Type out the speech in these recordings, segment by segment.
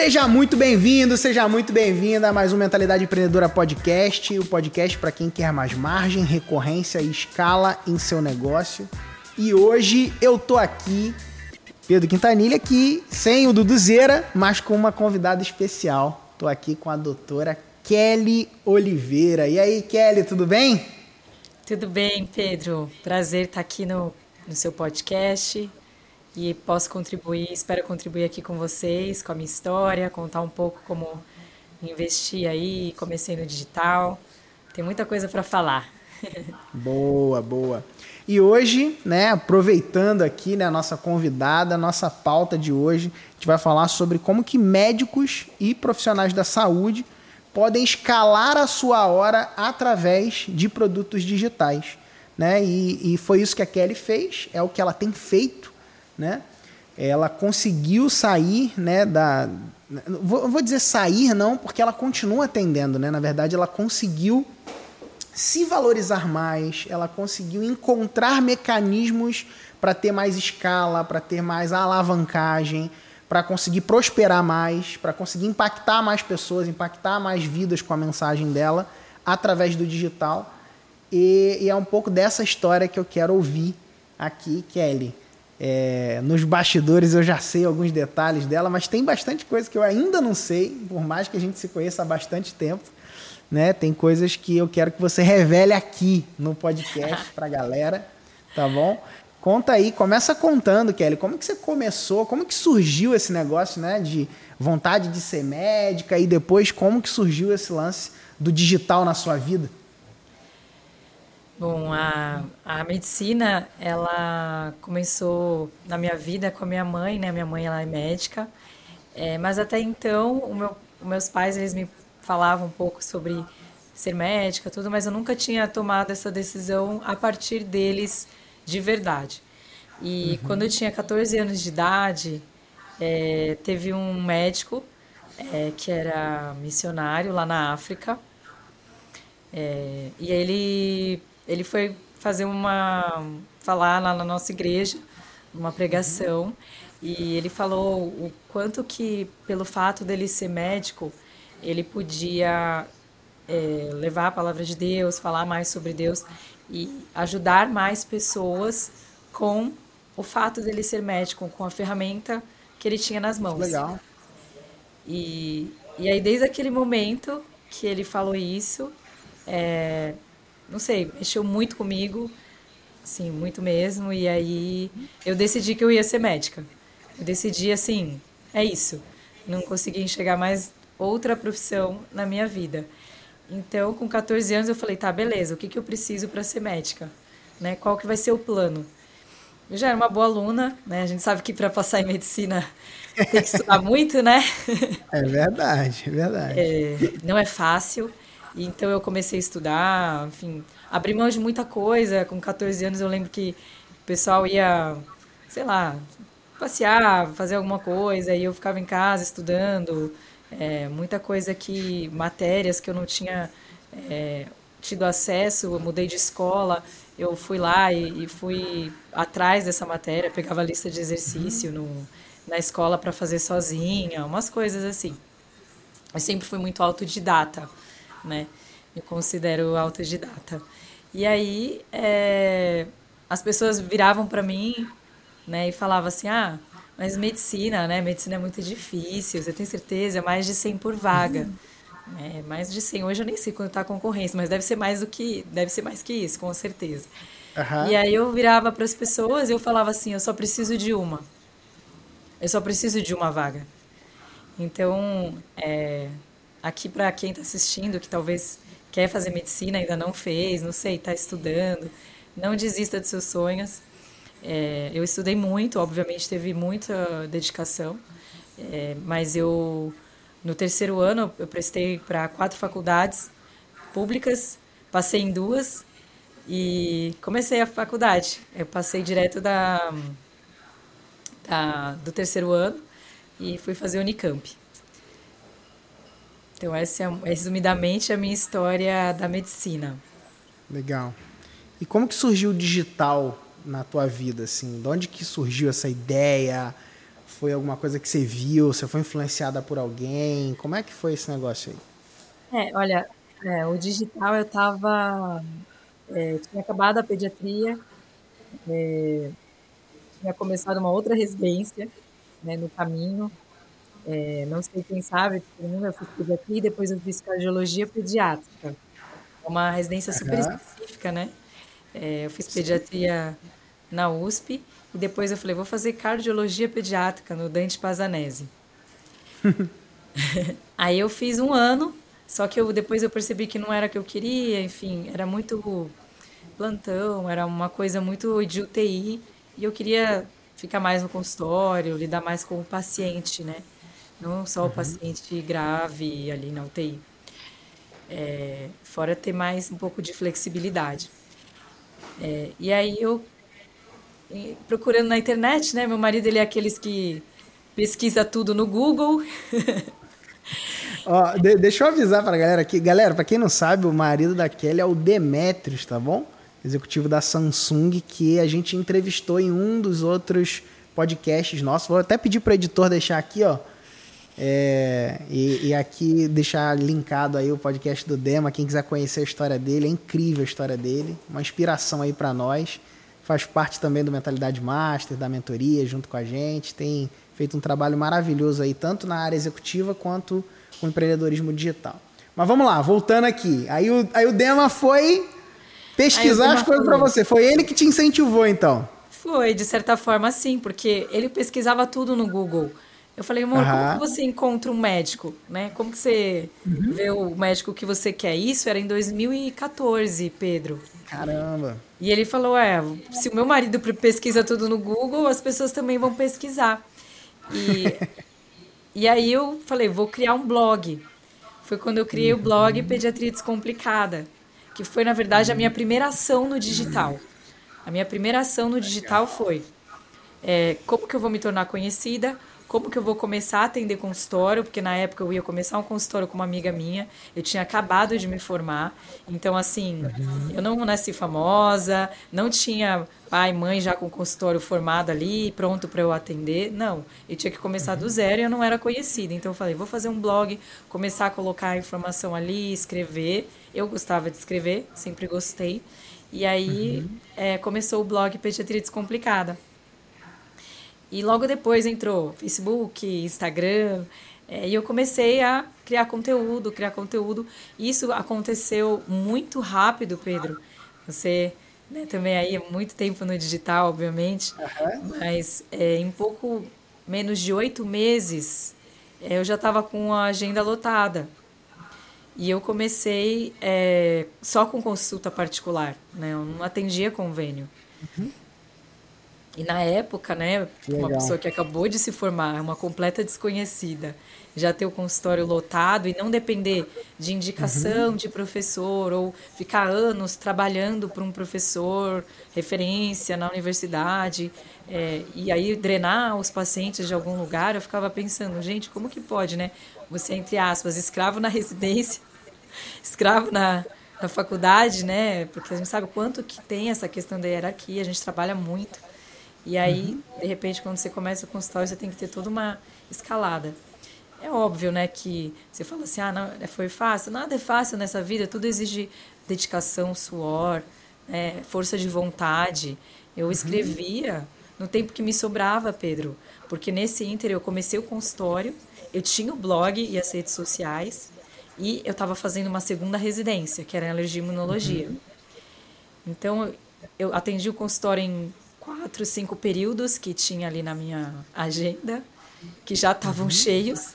Seja muito bem-vindo, seja muito bem-vinda a mais um Mentalidade Empreendedora Podcast, o podcast para quem quer mais margem, recorrência e escala em seu negócio. E hoje eu tô aqui, Pedro Quintanilha, aqui sem o Duduzeira, mas com uma convidada especial. Tô aqui com a doutora Kelly Oliveira. E aí, Kelly, tudo bem? Tudo bem, Pedro. Prazer estar aqui no, no seu podcast e posso contribuir, espero contribuir aqui com vocês, com a minha história, contar um pouco como investi aí, comecei no digital. Tem muita coisa para falar. boa, boa. E hoje, né, aproveitando aqui né, a nossa convidada, a nossa pauta de hoje, a gente vai falar sobre como que médicos e profissionais da saúde podem escalar a sua hora através de produtos digitais. Né? E, e foi isso que a Kelly fez, é o que ela tem feito né? Ela conseguiu sair, né, da vou, vou dizer sair não, porque ela continua atendendo, né? Na verdade, ela conseguiu se valorizar mais, ela conseguiu encontrar mecanismos para ter mais escala, para ter mais alavancagem, para conseguir prosperar mais, para conseguir impactar mais pessoas, impactar mais vidas com a mensagem dela através do digital. E, e é um pouco dessa história que eu quero ouvir aqui, Kelly. É, nos bastidores eu já sei alguns detalhes dela, mas tem bastante coisa que eu ainda não sei, por mais que a gente se conheça há bastante tempo. Né? Tem coisas que eu quero que você revele aqui no podcast para a galera, tá bom? Conta aí, começa contando, Kelly, como que você começou, como que surgiu esse negócio, né, de vontade de ser médica e depois como que surgiu esse lance do digital na sua vida? Bom, a, a medicina, ela começou na minha vida com a minha mãe, né? Minha mãe, ela é médica. É, mas até então, o meu, meus pais, eles me falavam um pouco sobre ser médica, tudo, mas eu nunca tinha tomado essa decisão a partir deles de verdade. E uhum. quando eu tinha 14 anos de idade, é, teve um médico é, que era missionário lá na África. É, e ele ele foi fazer uma falar lá na nossa igreja, uma pregação, e ele falou o quanto que pelo fato dele ser médico, ele podia é, levar a palavra de Deus, falar mais sobre Deus e ajudar mais pessoas com o fato dele ser médico, com a ferramenta que ele tinha nas mãos. Legal. E, e aí, desde aquele momento que ele falou isso, é, não sei, mexeu muito comigo, assim, muito mesmo. E aí eu decidi que eu ia ser médica. Eu decidi assim, é isso. Não consegui enxergar mais outra profissão na minha vida. Então, com 14 anos, eu falei, tá, beleza, o que, que eu preciso para ser médica? Né? Qual que vai ser o plano? Eu já era uma boa aluna, né? A gente sabe que para passar em medicina tem que estudar muito, né? É verdade, é verdade. É, não é fácil. Então eu comecei a estudar, enfim, abri mão de muita coisa. Com 14 anos eu lembro que o pessoal ia, sei lá, passear, fazer alguma coisa, e eu ficava em casa estudando. É, muita coisa que, matérias que eu não tinha é, tido acesso, eu mudei de escola, eu fui lá e, e, fui atrás dessa matéria, pegava a lista de exercício no, na escola para fazer sozinha, umas coisas assim. Eu sempre fui muito autodidata né? Me considero autodidata. E aí, é, as pessoas viravam para mim, né, e falavam assim: "Ah, mas medicina, né? Medicina é muito difícil. Você tem certeza? É mais de 100 por vaga." Uhum. É, mais de 100. Hoje eu nem sei quando está a concorrência, mas deve ser mais do que, deve ser mais que isso, com certeza. Uhum. E aí eu virava para as pessoas e eu falava assim: "Eu só preciso de uma. Eu só preciso de uma vaga." Então, é, aqui para quem está assistindo, que talvez quer fazer medicina, ainda não fez, não sei, está estudando, não desista dos seus sonhos. É, eu estudei muito, obviamente teve muita dedicação, é, mas eu no terceiro ano eu prestei para quatro faculdades públicas, passei em duas e comecei a faculdade. Eu passei direto da, da do terceiro ano e fui fazer Unicamp. Então, essa é, resumidamente, a minha história da medicina. Legal. E como que surgiu o digital na tua vida, assim? De onde que surgiu essa ideia? Foi alguma coisa que você viu? Você foi influenciada por alguém? Como é que foi esse negócio aí? É, olha, é, o digital eu estava. É, tinha acabado a pediatria, é, tinha começado uma outra residência né, no caminho. É, não sei quem sabe, eu fiz pediatria e depois eu fiz cardiologia pediátrica. É uma residência super uhum. específica, né? É, eu fiz pediatria na USP e depois eu falei, vou fazer cardiologia pediátrica no Dante Pazanese. Aí eu fiz um ano, só que eu, depois eu percebi que não era o que eu queria, enfim, era muito plantão, era uma coisa muito de UTI e eu queria ficar mais no consultório, lidar mais com o paciente, né? Não só o uhum. paciente grave ali na UTI. É, fora ter mais um pouco de flexibilidade. É, e aí eu procurando na internet, né? Meu marido ele é aqueles que pesquisa tudo no Google. Ó, de, deixa eu avisar pra galera aqui. Galera, pra quem não sabe, o marido da Kelly é o Demetrius, tá bom? Executivo da Samsung, que a gente entrevistou em um dos outros podcasts nossos. Vou até pedir pro editor deixar aqui, ó. É, e, e, aqui deixar linkado aí o podcast do Dema, quem quiser conhecer a história dele, é incrível a história dele, uma inspiração aí para nós faz parte também do Mentalidade Master, da mentoria, junto com a gente. Tem feito um trabalho maravilhoso aí, tanto na área executiva quanto com empreendedorismo digital. Mas vamos lá, voltando aqui. Aí o, aí o Dema foi pesquisar as coisas para você. Foi ele que te incentivou, então? Foi, de certa forma, sim, porque ele pesquisava tudo no Google. Eu falei, amor, uhum. como que você encontra um médico, né? Como que você uhum. vê o médico que você quer? Isso era em 2014, Pedro. Caramba. E ele falou, é, se o meu marido pesquisa tudo no Google, as pessoas também vão pesquisar. E, e aí eu falei, vou criar um blog. Foi quando eu criei uhum. o blog Pediatria Descomplicada, que foi, na verdade, a minha primeira ação no digital. A minha primeira ação no digital foi é, como que eu vou me tornar conhecida, como que eu vou começar a atender consultório, porque na época eu ia começar um consultório com uma amiga minha, eu tinha acabado de me formar, então assim, eu não nasci famosa, não tinha pai, mãe já com consultório formado ali, pronto para eu atender, não, eu tinha que começar do zero e eu não era conhecida, então eu falei, vou fazer um blog, começar a colocar a informação ali, escrever, eu gostava de escrever, sempre gostei, e aí uhum. é, começou o blog Pediatria Descomplicada. E logo depois entrou Facebook, Instagram, é, e eu comecei a criar conteúdo, criar conteúdo. Isso aconteceu muito rápido, Pedro. Você né, também aí há muito tempo no digital, obviamente, uhum. mas é, em pouco menos de oito meses é, eu já estava com a agenda lotada. E eu comecei é, só com consulta particular, né? Eu não atendia convênio. Uhum. E na época, né, uma pessoa que acabou de se formar, uma completa desconhecida, já ter o consultório lotado e não depender de indicação uhum. de professor ou ficar anos trabalhando para um professor, referência na universidade, é, e aí drenar os pacientes de algum lugar, eu ficava pensando, gente, como que pode, né? Você, entre aspas, escravo na residência, escravo na, na faculdade, né? Porque a gente sabe quanto que tem essa questão da hierarquia, a gente trabalha muito. E aí, uhum. de repente, quando você começa o consultório, você tem que ter toda uma escalada. É óbvio, né, que você fala assim, ah, não, foi fácil. Nada é fácil nessa vida, tudo exige dedicação, suor, é, força de vontade. Eu uhum. escrevia no tempo que me sobrava, Pedro, porque nesse ínter eu comecei o consultório, eu tinha o blog e as redes sociais, e eu estava fazendo uma segunda residência, que era em alergia e imunologia. Uhum. Então, eu atendi o consultório em quatro, cinco períodos que tinha ali na minha agenda, que já estavam uhum. cheios.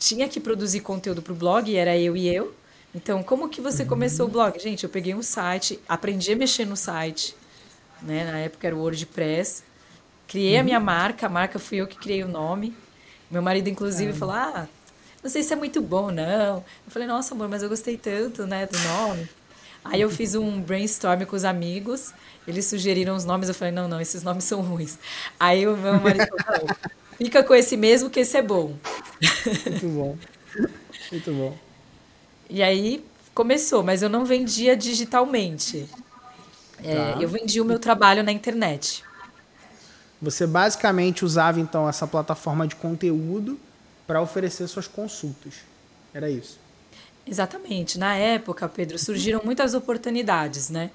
Tinha que produzir conteúdo para o blog, era eu e eu. Então, como que você uhum. começou o blog? Gente, eu peguei um site, aprendi a mexer no site, né? Na época era o WordPress. Criei uhum. a minha marca, a marca fui eu que criei o nome. Meu marido, inclusive, falou: Ah, não sei se é muito bom, não. Eu falei, nossa, amor, mas eu gostei tanto, né, do nome. Aí eu fiz um brainstorm com os amigos eles sugeriram os nomes, eu falei, não, não, esses nomes são ruins. Aí o meu marido falou, fica com esse mesmo que esse é bom. Muito bom. Muito bom. E aí começou, mas eu não vendia digitalmente. É, tá. eu vendia o meu trabalho na internet. você basicamente usava então essa plataforma de conteúdo para oferecer suas consultas. Era isso. Exatamente. Na época, Pedro, surgiram muitas oportunidades, né?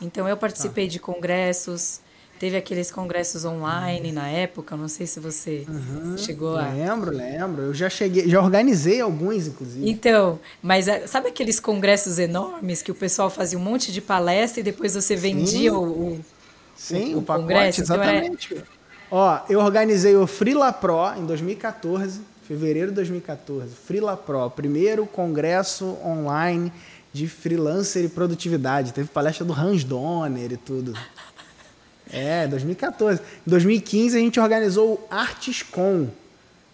Então eu participei de congressos, teve aqueles congressos online na época, não sei se você uhum, chegou a. Lembro, lembro. Eu já cheguei, já organizei alguns, inclusive. Então, mas eh, sabe aqueles congressos enormes que o pessoal fazia um monte de palestra e depois você vendia Sim. o, o, Sim, o, o pacote, congresso? exatamente. Então, é... Ó, eu organizei o Freela Pro em 2014, fevereiro de 2014. Freela Pro, primeiro congresso online de freelancer e produtividade. Teve palestra do Hans Donner e tudo. É, 2014. Em 2015 a gente organizou o ArtisCon,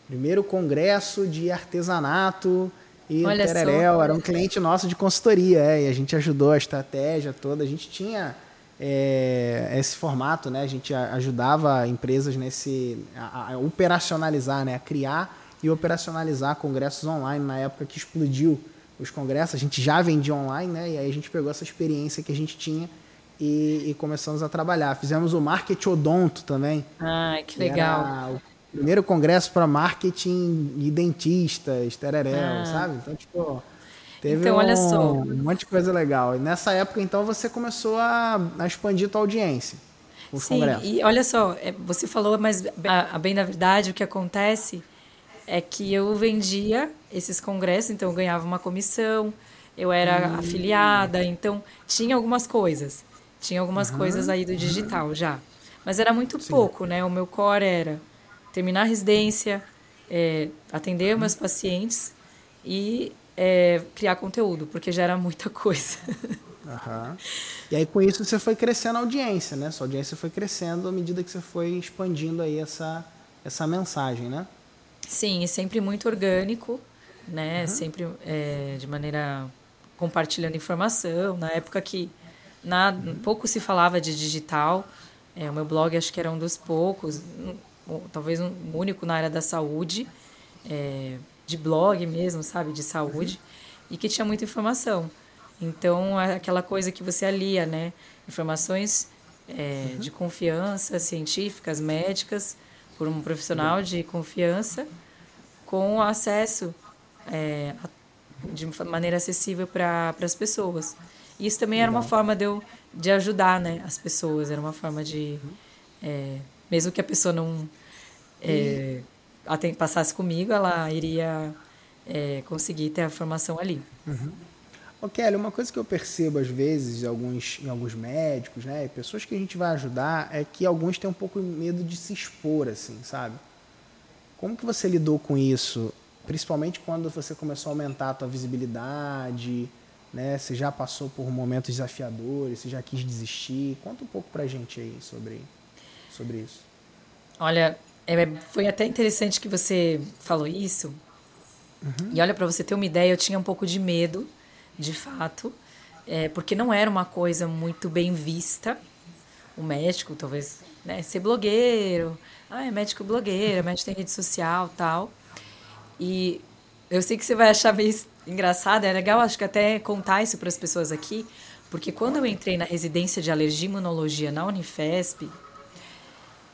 primeiro congresso de artesanato e Olha tereréu. Só. Era um cliente nosso de consultoria, é, e a gente ajudou a estratégia toda. A gente tinha é, esse formato, né? A gente ajudava empresas nesse a, a operacionalizar, né? A criar e operacionalizar congressos online na época que explodiu os congressos. A gente já vendia online, né? E aí a gente pegou essa experiência que a gente tinha e, e começamos a trabalhar. Fizemos o Market Odonto também. Ah, que, legal. o primeiro congresso para marketing de dentistas, tereréu, ah. sabe? Então, tipo, teve então, olha um, só. um monte de coisa legal. E nessa época, então, você começou a, a expandir tua audiência. Sim, congressos. e olha só, é, você falou, mas a, a bem da verdade, o que acontece é que eu vendia esses congressos, então eu ganhava uma comissão, eu era hum. afiliada, então tinha algumas coisas. Tinha algumas uhum. coisas aí do digital já. Mas era muito Sim. pouco, né? O meu core era terminar a residência, é, atender meus pacientes e é, criar conteúdo, porque já era muita coisa. Uhum. E aí com isso você foi crescendo a audiência, né? Sua audiência foi crescendo à medida que você foi expandindo aí essa, essa mensagem, né? Sim, e sempre muito orgânico, né? Uhum. Sempre é, de maneira compartilhando informação. Na época que nada, uhum. pouco se falava de digital, é, o meu blog acho que era um dos poucos, um, talvez um único na área da saúde, é, de blog mesmo, sabe, de saúde, uhum. e que tinha muita informação. Então, aquela coisa que você alia, né? Informações é, uhum. de confiança, científicas, médicas, por um profissional de confiança com acesso é, de maneira acessível para as pessoas. E isso também era uma forma de eu de ajudar né, as pessoas, era uma forma de. É, mesmo que a pessoa não é, passasse comigo, ela iria é, conseguir ter a formação ali. Uhum. Ô Kelly, uma coisa que eu percebo às vezes em alguns, em alguns médicos, né, pessoas que a gente vai ajudar, é que alguns têm um pouco medo de se expor, assim, sabe? Como que você lidou com isso? Principalmente quando você começou a aumentar a tua visibilidade, né? Você já passou por momentos desafiadores, você já quis desistir? Conta um pouco pra gente aí sobre, sobre isso. Olha, é, foi até interessante que você falou isso. Uhum. E olha, para você ter uma ideia, eu tinha um pouco de medo de fato, é, porque não era uma coisa muito bem vista. O médico, talvez, né, ser blogueiro, ah, é médico blogueiro, médico tem rede social tal. E eu sei que você vai achar meio engraçado, é legal, acho que até contar isso para as pessoas aqui, porque quando eu entrei na residência de alergia e imunologia na Unifesp,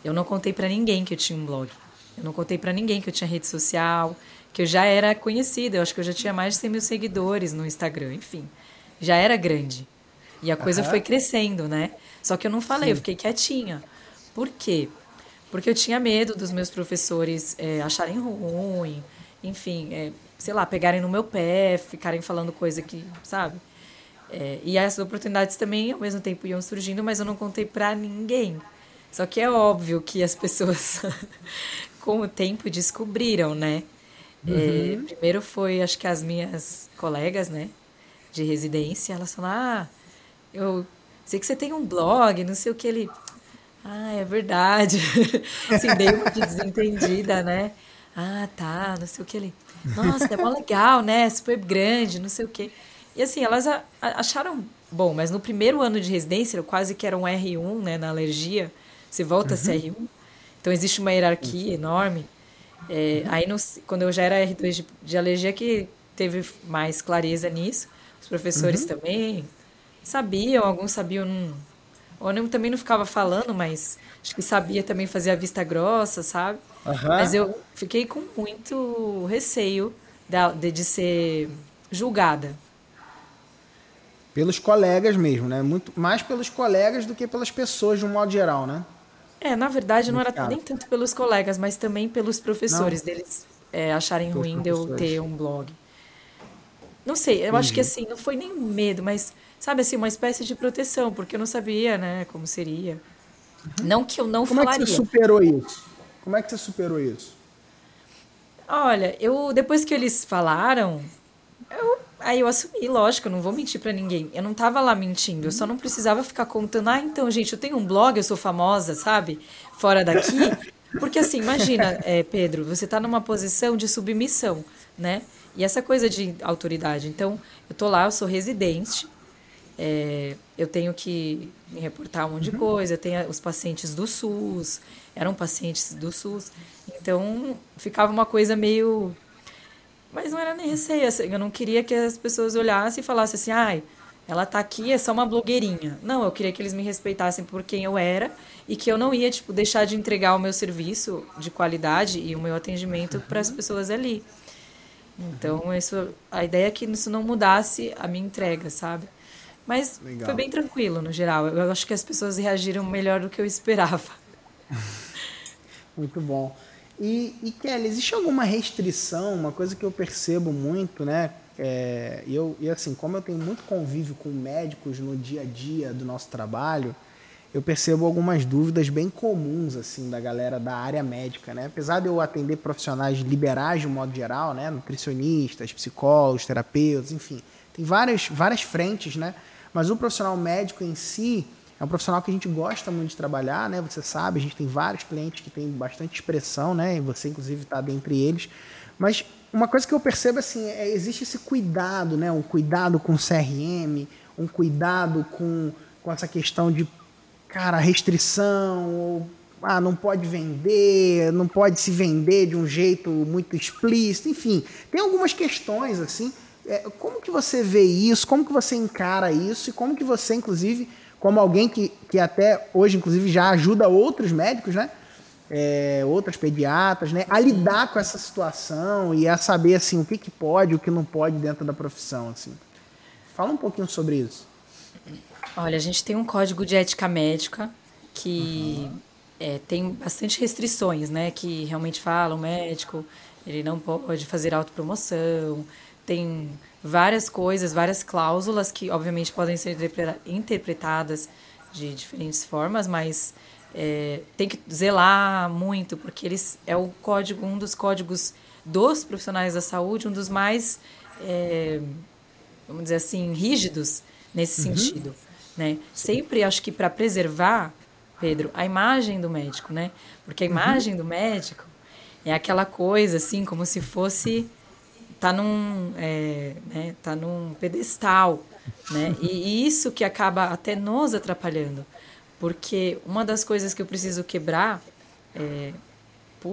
eu não contei para ninguém que eu tinha um blog. Eu não contei para ninguém que eu tinha rede social, que eu já era conhecida, eu acho que eu já tinha mais de 100 mil seguidores no Instagram, enfim. Já era grande. E a coisa foi crescendo, né? Só que eu não falei, Sim. eu fiquei quietinha. Por quê? Porque eu tinha medo dos meus professores é, acharem ruim, enfim, é, sei lá, pegarem no meu pé, ficarem falando coisa que, sabe? É, e as oportunidades também, ao mesmo tempo, iam surgindo, mas eu não contei pra ninguém. Só que é óbvio que as pessoas, com o tempo, descobriram, né? Uhum. É, primeiro foi, acho que as minhas colegas, né, de residência, elas falaram, ah, eu sei que você tem um blog, não sei o que ele... Ah, é verdade. assim, meio de desentendida, né? Ah, tá, não sei o que ele... Nossa, é mó legal, né? Super grande, não sei o que. E assim, elas acharam bom, mas no primeiro ano de residência, eu quase que era um R1, né, na alergia, você volta uhum. a ser R1. Então existe uma hierarquia enorme. É, aí, no, quando eu já era R2 de, de, alergia, que teve mais clareza nisso. Os professores uhum. também sabiam, alguns sabiam, não, Ou eu também não ficava falando, mas acho que sabia também fazer a vista grossa, sabe? Aham. Mas eu fiquei com muito receio de, de ser julgada. Pelos colegas mesmo, né? Muito mais pelos colegas do que pelas pessoas de um modo geral, né? É, na verdade, não era Muito nem tanto pelos colegas, mas também pelos professores Não. deles é, acharem ruim de eu ter um blog. Não sei, eu acho que assim, não foi nem medo, mas, sabe assim, uma espécie de proteção, porque eu não sabia, né, como seria. Não que eu não Como é que falaria. você superou isso? Como é que você superou isso? Olha, eu depois que eles falaram, eu, aí eu assumi, lógico, eu não vou mentir pra ninguém. Eu não tava lá mentindo, eu só não precisava ficar contando, ah, então, gente, eu tenho um blog, eu sou famosa, sabe? Fora daqui. Porque assim, imagina, é, Pedro, você tá numa posição de submissão, né? E essa coisa de autoridade. Então, eu tô lá, eu sou residente, é, eu tenho que me reportar um monte de coisa, eu tenho os pacientes do SUS, eram pacientes do SUS, então ficava uma coisa meio. Mas não era nem receio, assim, eu não queria que as pessoas olhassem e falassem assim, ai, ela tá aqui, é só uma blogueirinha. Não, eu queria que eles me respeitassem por quem eu era e que eu não ia, tipo, deixar de entregar o meu serviço de qualidade e o meu atendimento para as pessoas ali. Então, isso, a ideia é que isso não mudasse a minha entrega, sabe? Mas Legal. foi bem tranquilo, no geral. Eu acho que as pessoas reagiram melhor do que eu esperava. Muito bom. E, e Kelly, existe alguma restrição, uma coisa que eu percebo muito, né? É, eu, e assim, como eu tenho muito convívio com médicos no dia a dia do nosso trabalho, eu percebo algumas dúvidas bem comuns, assim, da galera da área médica, né? Apesar de eu atender profissionais liberais de um modo geral, né? Nutricionistas, psicólogos, terapeutas, enfim, tem várias, várias frentes, né? Mas o profissional médico em si, é um profissional que a gente gosta muito de trabalhar, né? Você sabe, a gente tem vários clientes que têm bastante expressão, né? E você, inclusive, está dentre eles. Mas uma coisa que eu percebo, assim, é existe esse cuidado, né? Um cuidado com CRM, um cuidado com, com essa questão de, cara, restrição, ou, ah, não pode vender, não pode se vender de um jeito muito explícito, enfim. Tem algumas questões, assim. É, como que você vê isso? Como que você encara isso? E como que você, inclusive como alguém que, que até hoje, inclusive, já ajuda outros médicos, né? É, outras pediatras, né? A lidar com essa situação e a saber, assim, o que, que pode o que não pode dentro da profissão, assim. Fala um pouquinho sobre isso. Olha, a gente tem um código de ética médica que é, tem bastante restrições, né? Que realmente fala o médico, ele não pode fazer autopromoção, tem várias coisas, várias cláusulas que obviamente podem ser interpreta- interpretadas de diferentes formas, mas é, tem que zelar muito porque eles é o código um dos códigos dos profissionais da saúde, um dos mais é, vamos dizer assim rígidos nesse sentido, né? Sempre acho que para preservar, Pedro, a imagem do médico, né? Porque a imagem do médico é aquela coisa assim como se fosse tá num, é, né, tá num pedestal, né? E, e isso que acaba até nos atrapalhando, porque uma das coisas que eu preciso quebrar, é,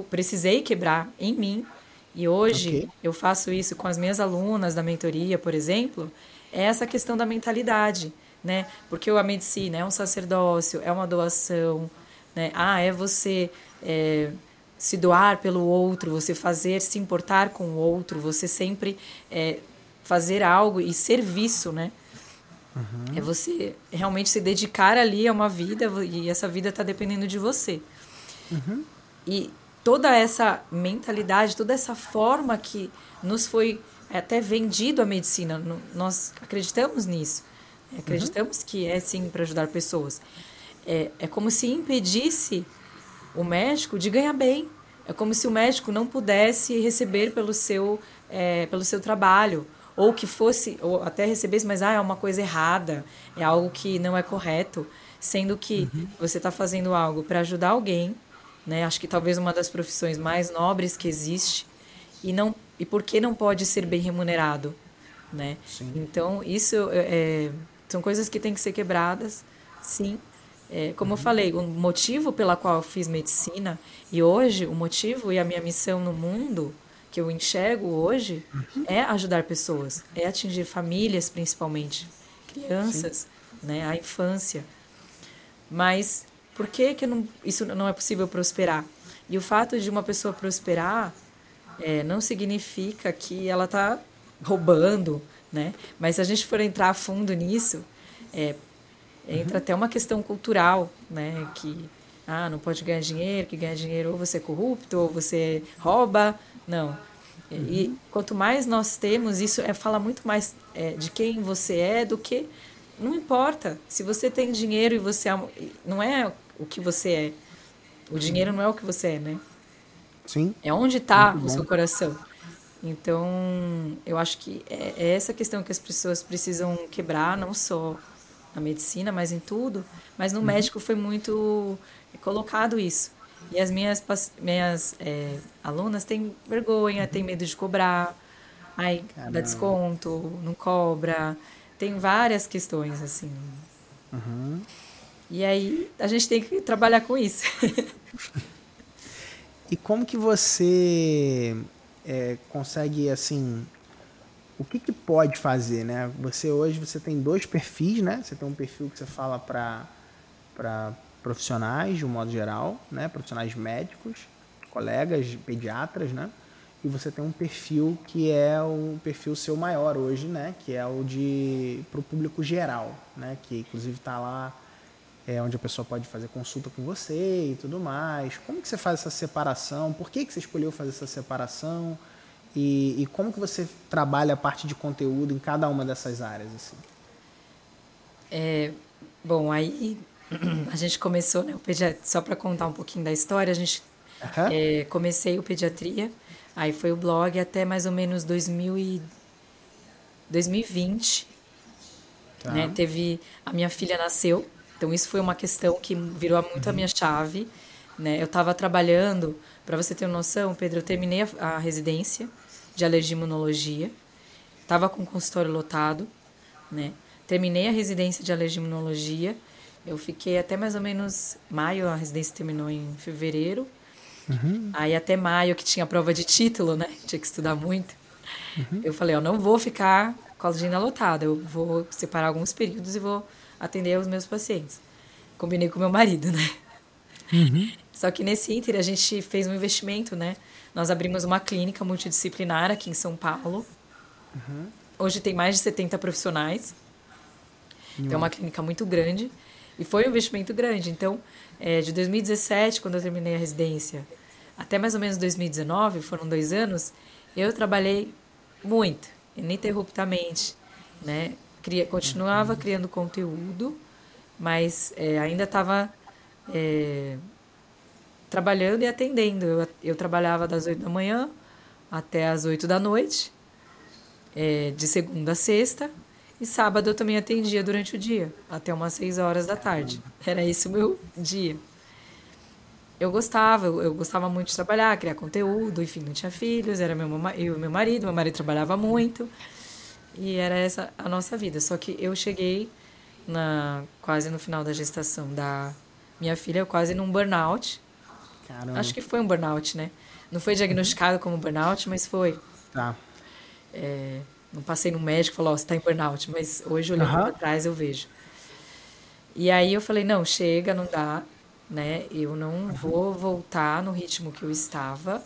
precisei quebrar em mim, e hoje Ok. eu faço isso com as minhas alunas da mentoria, por exemplo, é essa questão da mentalidade, né? Porque a medicina é um sacerdócio, é uma doação, né? Ah, é você é, se doar pelo outro, você fazer, se importar com o outro, você sempre é, fazer algo e serviço, né? É você realmente se dedicar ali a uma vida e essa vida está dependendo de você. E toda essa mentalidade, toda essa forma que nos foi até vendido a medicina, no- nós acreditamos nisso. né? Acreditamos que é sim para ajudar pessoas. É, é como se impedisse o médico de ganhar bem. É como se o médico não pudesse receber pelo seu, é, pelo seu trabalho. Ou que fosse, ou até recebesse, mas ah, é uma coisa errada, é algo que não é correto. Sendo que você está fazendo algo para ajudar alguém, né? Acho que talvez uma das profissões mais nobres que existe. E, não, e por que não pode ser bem remunerado? Né? Então, isso é, são coisas que têm que ser quebradas, sim. É, como eu falei, o motivo pela qual eu fiz medicina e hoje o motivo e a minha missão no mundo que eu enxergo hoje é ajudar pessoas, é atingir famílias principalmente, crianças, né, a infância. Mas por que, que não, isso não é possível prosperar? E o fato de uma pessoa prosperar é, não significa que ela está roubando, né? Mas se a gente for entrar a fundo nisso, é, entra uhum. até uma questão cultural, né? Que ah, não pode ganhar dinheiro, que ganhar dinheiro ou você é corrupto ou você rouba. Não. Uhum. E quanto mais nós temos, isso é, fala muito mais é, de quem você é do que. Não importa. Se você tem dinheiro e você. Não é o que você é. O dinheiro não é o que você é, né? Sim. É onde está o seu coração. Então, eu acho que é, é essa questão que as pessoas precisam quebrar, não só na medicina, mas em tudo. Mas no uhum. médico foi muito colocado isso. E as minhas, minhas é, alunas têm vergonha, têm medo de cobrar, aí Caramba. dá desconto, não cobra. Tem várias questões, assim. Uhum. E aí a gente tem que trabalhar com isso. e como que você é, consegue, assim, o que, que pode fazer, né? Você hoje você tem dois perfis, né? Você tem um perfil que você fala para profissionais de um modo geral, né? profissionais médicos, colegas, pediatras, né? E você tem um perfil que é o perfil seu maior hoje, né? Que é o de para o público geral, né? Que inclusive está lá é onde a pessoa pode fazer consulta com você e tudo mais. Como que você faz essa separação? Por que que você escolheu fazer essa separação? E, e como que você trabalha a parte de conteúdo em cada uma dessas áreas assim? É, bom, aí a gente começou, né, o pediatria, só para contar um pouquinho da história, a gente uhum. é, comecei o pediatria, aí foi o blog até mais ou menos 2000 e 2020, tá. né, teve a minha filha nasceu, então isso foi uma questão que virou muito uhum. a minha chave, né, eu estava trabalhando, para você ter uma noção, Pedro, eu terminei a, a residência de alergia e imunologia, estava com o consultório lotado, né, terminei a residência de alergia e imunologia eu fiquei até mais ou menos maio, a residência terminou em fevereiro. Uhum. Aí até maio, que tinha prova de título, né? Tinha que estudar muito. Uhum. Eu falei, eu não vou ficar com a agenda lotada, eu vou separar alguns períodos e vou atender os meus pacientes. Combinei com meu marido, né? Uhum. Só que nesse Inter a gente fez um investimento, né? Nós abrimos uma clínica multidisciplinar aqui em São Paulo. Uhum. Hoje tem mais de 70 profissionais. É uma clínica muito grande. E foi um investimento grande. Então, é, de 2017, quando eu terminei a residência, até mais ou menos 2019, foram dois anos, eu trabalhei muito, ininterruptamente, né? Cria, continuava criando conteúdo, mas é, ainda estava é, trabalhando e atendendo. Eu, eu trabalhava das 8 da manhã até as 8 da noite, é, de segunda a sexta, e sábado eu também atendia durante o dia, até umas 6 horas da tarde. Era esse o meu dia. Eu gostava, eu, eu gostava muito de trabalhar, criar conteúdo, enfim, não tinha filhos, era meu, eu e meu marido, meu marido trabalhava muito. E era essa a nossa vida. Só que eu cheguei na quase no final da gestação da minha filha, quase num burnout. Caramba. Acho que foi um burnout, né? Não foi diagnosticado como burnout, mas foi. Tá. É, não passei no médico e falou, oh, você está em burnout, mas hoje olhando uhum. para trás eu vejo. E aí eu falei, não, chega, não dá, né? Eu não uhum. vou voltar no ritmo que eu estava.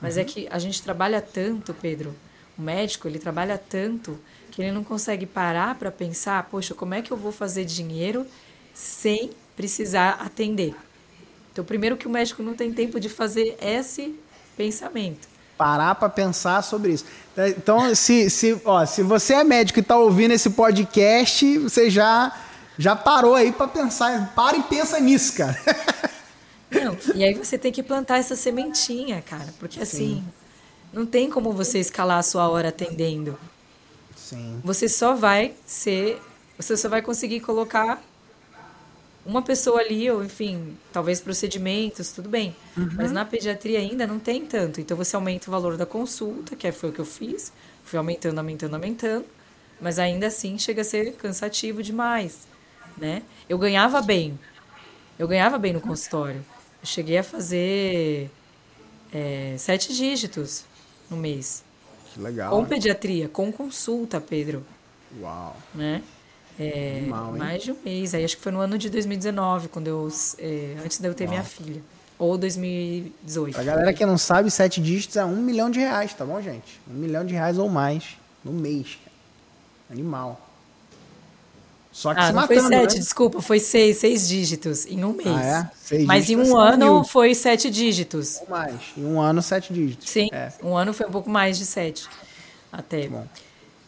Mas é uhum. é que a gente trabalha tanto, Pedro. O médico, ele trabalha tanto que ele não consegue parar para pensar, poxa, como é que eu vou fazer dinheiro sem precisar atender? Então, primeiro que o médico não tem tempo de fazer esse pensamento parar para pensar sobre isso. Então, se, se, ó, se você é médico e está ouvindo esse podcast, você já, já parou aí para pensar. Para e pensa nisso, cara. Não, e aí você tem que plantar essa sementinha, cara, porque assim, Sim. não tem como você escalar a sua hora atendendo. Sim. Você só vai ser, você só vai conseguir colocar uma pessoa ali, ou enfim, talvez procedimentos, tudo bem. Uhum. Mas na pediatria ainda não tem tanto. Então você aumenta o valor da consulta, que foi o que eu fiz. Fui aumentando, aumentando, aumentando. Mas ainda assim chega a ser cansativo demais, né? Eu ganhava bem. Eu ganhava bem no consultório. Eu cheguei a fazer é, sete dígitos no mês. Que legal. Com pediatria, com consulta, Pedro. Uau. Né? É, Mal, mais de um mês. Aí acho que foi no ano de 2019, quando eu, é, antes de eu ter Uau. minha filha. Ou 2018. Pra galera que não sabe, sete dígitos é um milhão de reais, tá bom, gente? Um milhão de reais ou mais no mês. Animal. Só que ah, se não matando, foi sete, né? desculpa, foi seis, seis dígitos em um mês. Ah, é? Seis Mas em um ano mil. foi sete dígitos. Ou mais. Em um ano, sete dígitos. Sim, é. um ano foi um pouco mais de sete. Até. Bom.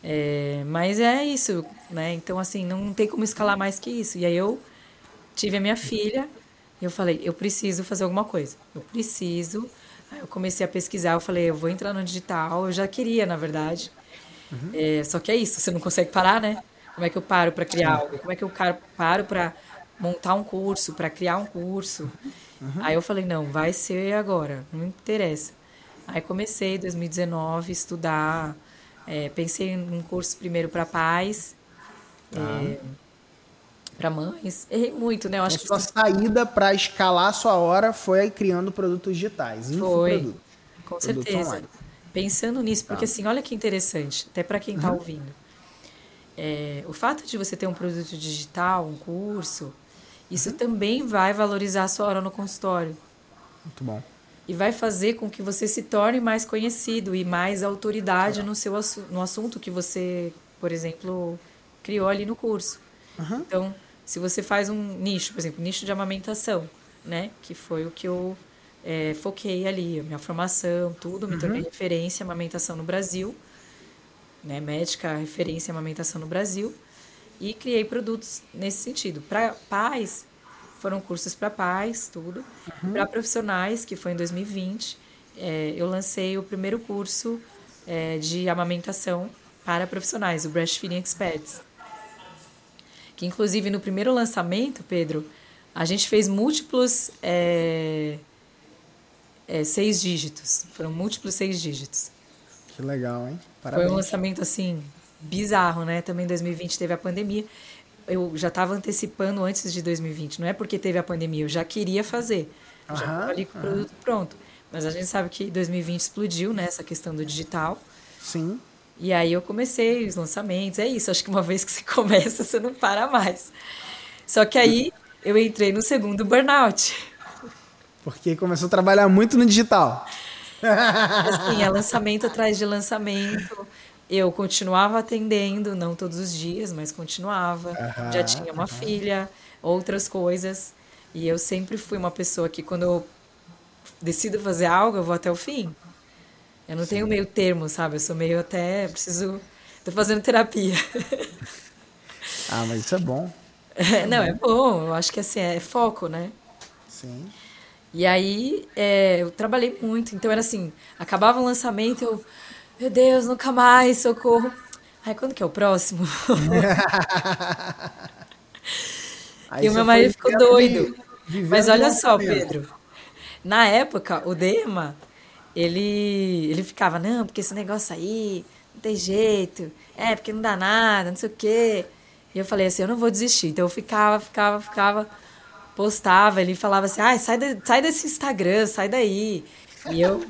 É, mas é isso, né? Então, assim, não tem como escalar mais que isso. E aí eu tive a minha filha e eu falei, eu preciso fazer alguma coisa. Eu preciso. Aí eu comecei a pesquisar, eu falei, eu vou entrar no digital. Eu já queria, na verdade. Uhum. É, só que é isso, você não consegue parar, né? Como é que eu paro para criar algo? Como é que eu paro para montar um curso, para criar um curso? Uhum. Aí eu falei, não, vai ser agora, não me interessa. Aí comecei em 2019 a estudar, é, pensei em um curso primeiro para pais, tá. é, para mães. Errei muito, né? Eu acho a que sua saída para escalar a sua hora foi criando produtos digitais. Foi, com certeza. Online. Pensando nisso, porque tá. assim, olha que interessante, até para quem está uhum. ouvindo. É, o fato de você ter um produto digital, um curso, isso uhum. também vai valorizar a sua hora no consultório. Muito bom e vai fazer com que você se torne mais conhecido e mais autoridade no seu no assunto que você, por exemplo, criou ali no curso. Uhum. Então, se você faz um nicho, por exemplo, nicho de amamentação, né, que foi o que eu é, foquei ali, a minha formação, tudo, me uhum. tornei referência em amamentação no Brasil, né, médica referência em amamentação no Brasil, e criei produtos nesse sentido. Para pais, foram cursos para pais, tudo. Uhum. Para profissionais, que foi em 2020, é, eu lancei o primeiro curso é, de amamentação para profissionais, o Breastfeeding Experts. Que, inclusive, no primeiro lançamento, Pedro, a gente fez múltiplos é, é seis dígitos. Foram múltiplos seis dígitos. Que legal, hein? Parabéns. Foi um lançamento, assim, bizarro, né? Também em 2020 teve a pandemia eu já estava antecipando antes de 2020. Não é porque teve a pandemia, eu já queria fazer. Uhum, já estava ali com o produto pronto. Mas a gente sabe que 2020 explodiu, né? Essa questão do digital. Sim. E aí eu comecei os lançamentos. É isso, acho que uma vez que você começa, você não para mais. Só que aí eu entrei no segundo burnout. Porque começou a trabalhar muito no digital. Assim, é lançamento atrás de lançamento eu continuava atendendo, não todos os dias, mas continuava. Uhum, Já tinha uma uhum. filha, outras coisas. E eu sempre fui uma pessoa que, quando eu decido fazer algo, eu vou até o fim. Eu não Sim. tenho meio termo, sabe? Eu sou meio até. Preciso. Tô fazendo terapia. ah, mas isso é bom. É, não, é bom. Eu acho que assim, é foco, né? Sim. E aí, é, eu trabalhei muito. Então, era assim: acabava o lançamento, eu meu Deus, nunca mais, socorro. Ai, quando que é o próximo? e o meu marido ficou doido. Mas olha só, Pedro. Na época, o Dema, ele, ele ficava, não, porque esse negócio aí, não tem jeito. É, porque não dá nada, não sei o quê. E eu falei assim, eu não vou desistir. Então eu ficava, ficava, ficava, postava. Ele falava assim, ai, sai, de, sai desse Instagram, sai daí. E eu